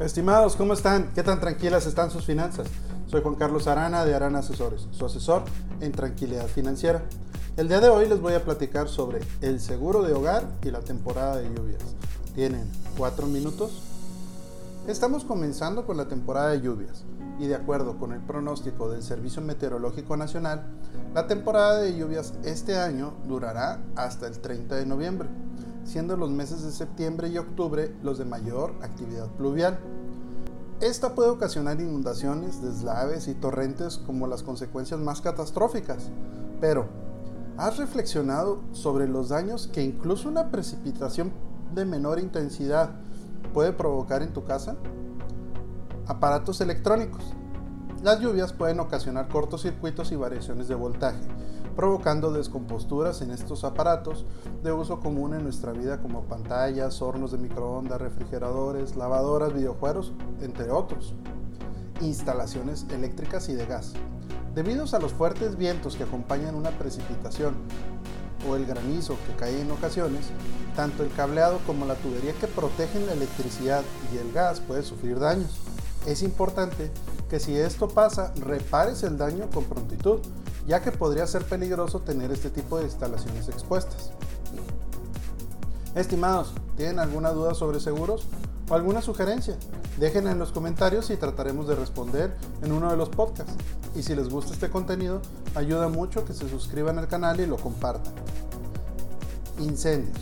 Estimados, ¿cómo están? ¿Qué tan tranquilas están sus finanzas? Soy Juan Carlos Arana de Arana Asesores, su asesor en tranquilidad financiera. El día de hoy les voy a platicar sobre el seguro de hogar y la temporada de lluvias. ¿Tienen cuatro minutos? Estamos comenzando con la temporada de lluvias y de acuerdo con el pronóstico del Servicio Meteorológico Nacional, la temporada de lluvias este año durará hasta el 30 de noviembre siendo los meses de septiembre y octubre los de mayor actividad pluvial. Esta puede ocasionar inundaciones, deslaves y torrentes como las consecuencias más catastróficas. Pero, ¿has reflexionado sobre los daños que incluso una precipitación de menor intensidad puede provocar en tu casa? Aparatos electrónicos. Las lluvias pueden ocasionar cortocircuitos y variaciones de voltaje, provocando descomposturas en estos aparatos de uso común en nuestra vida como pantallas, hornos de microondas, refrigeradores, lavadoras, videojuegos, entre otros. Instalaciones eléctricas y de gas. Debido a los fuertes vientos que acompañan una precipitación o el granizo que cae en ocasiones, tanto el cableado como la tubería que protegen la electricidad y el gas puede sufrir daños. Es importante que si esto pasa, repares el daño con prontitud ya que podría ser peligroso tener este tipo de instalaciones expuestas. Estimados, ¿tienen alguna duda sobre seguros o alguna sugerencia? Déjenla en los comentarios y trataremos de responder en uno de los podcasts. Y si les gusta este contenido, ayuda mucho que se suscriban al canal y lo compartan. Incendios.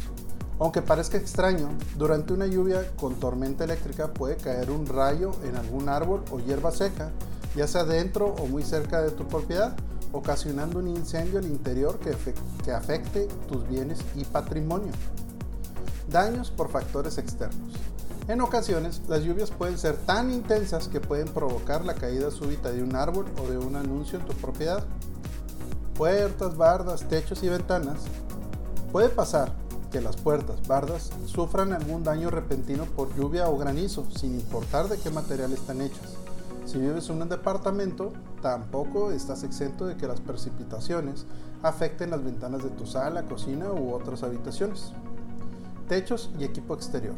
Aunque parezca extraño, durante una lluvia con tormenta eléctrica puede caer un rayo en algún árbol o hierba seca, ya sea dentro o muy cerca de tu propiedad ocasionando un incendio al interior que, afecte tus bienes y patrimonio. Daños por factores externos. En ocasiones, las lluvias pueden ser tan intensas que pueden provocar la caída súbita de un árbol o de un anuncio en tu propiedad. Puertas, bardas, techos y ventanas. Puede pasar que las puertas, bardas, sufran algún daño repentino por lluvia o granizo, sin importar de qué material están hechas. Si vives en un departamento, tampoco estás exento de que las precipitaciones afecten las ventanas de tu sala, cocina u otras habitaciones. Techos y equipo exterior.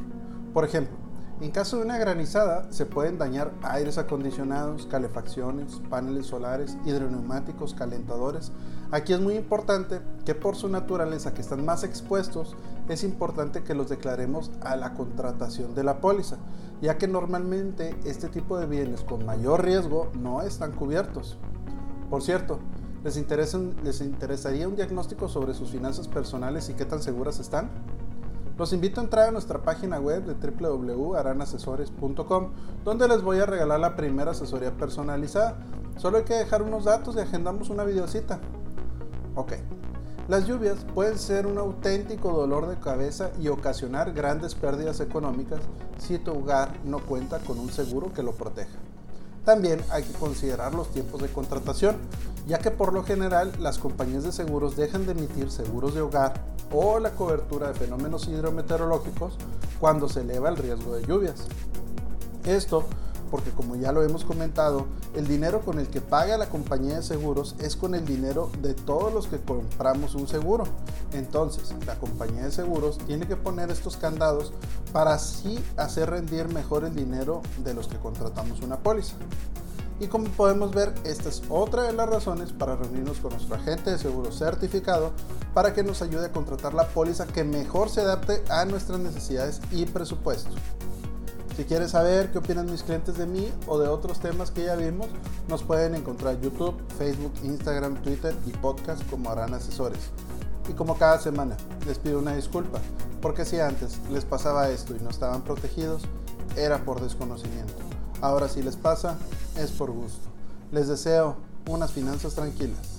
Por ejemplo, en caso de una granizada, se pueden dañar aires acondicionados, calefacciones, paneles solares, hidroneumáticos, calentadores. Aquí es muy importante que por su naturaleza que están más expuestos, es importante que los declaremos a la contratación de la póliza, ya que normalmente este tipo de bienes con mayor riesgo no están cubiertos. Por cierto, ¿les, les interesaría un diagnóstico sobre sus finanzas personales y qué tan seguras están? Los invito a entrar a nuestra página web de www.aranasesores.com, donde les voy a regalar la primera asesoría personalizada. Solo hay que dejar unos datos y agendamos una videocita. Ok. Las lluvias pueden ser un auténtico dolor de cabeza y ocasionar grandes pérdidas económicas si tu hogar no cuenta con un seguro que lo proteja. También hay que considerar los tiempos de contratación, ya que por lo general las compañías de seguros dejan de emitir seguros de hogar o la cobertura de fenómenos hidrometeorológicos cuando se eleva el riesgo de lluvias. Esto porque como ya lo hemos comentado, el dinero con el que paga la compañía de seguros es con el dinero de todos los que compramos un seguro. Entonces, la compañía de seguros tiene que poner estos candados para así hacer rendir mejor el dinero de los que contratamos una póliza. Y como podemos ver, esta es otra de las razones para reunirnos con nuestro agente de seguro certificado para que nos ayude a contratar la póliza que mejor se adapte a nuestras necesidades y presupuesto. Si quieres saber qué opinan mis clientes de mí o de otros temas que ya vimos, nos pueden encontrar en YouTube, Facebook, Instagram, Twitter y podcast como Arana Asesores. Y como cada semana, les pido una disculpa, porque si antes les pasaba esto y no estaban protegidos, era por desconocimiento. Ahora si les pasa, es por gusto. Les deseo unas finanzas tranquilas.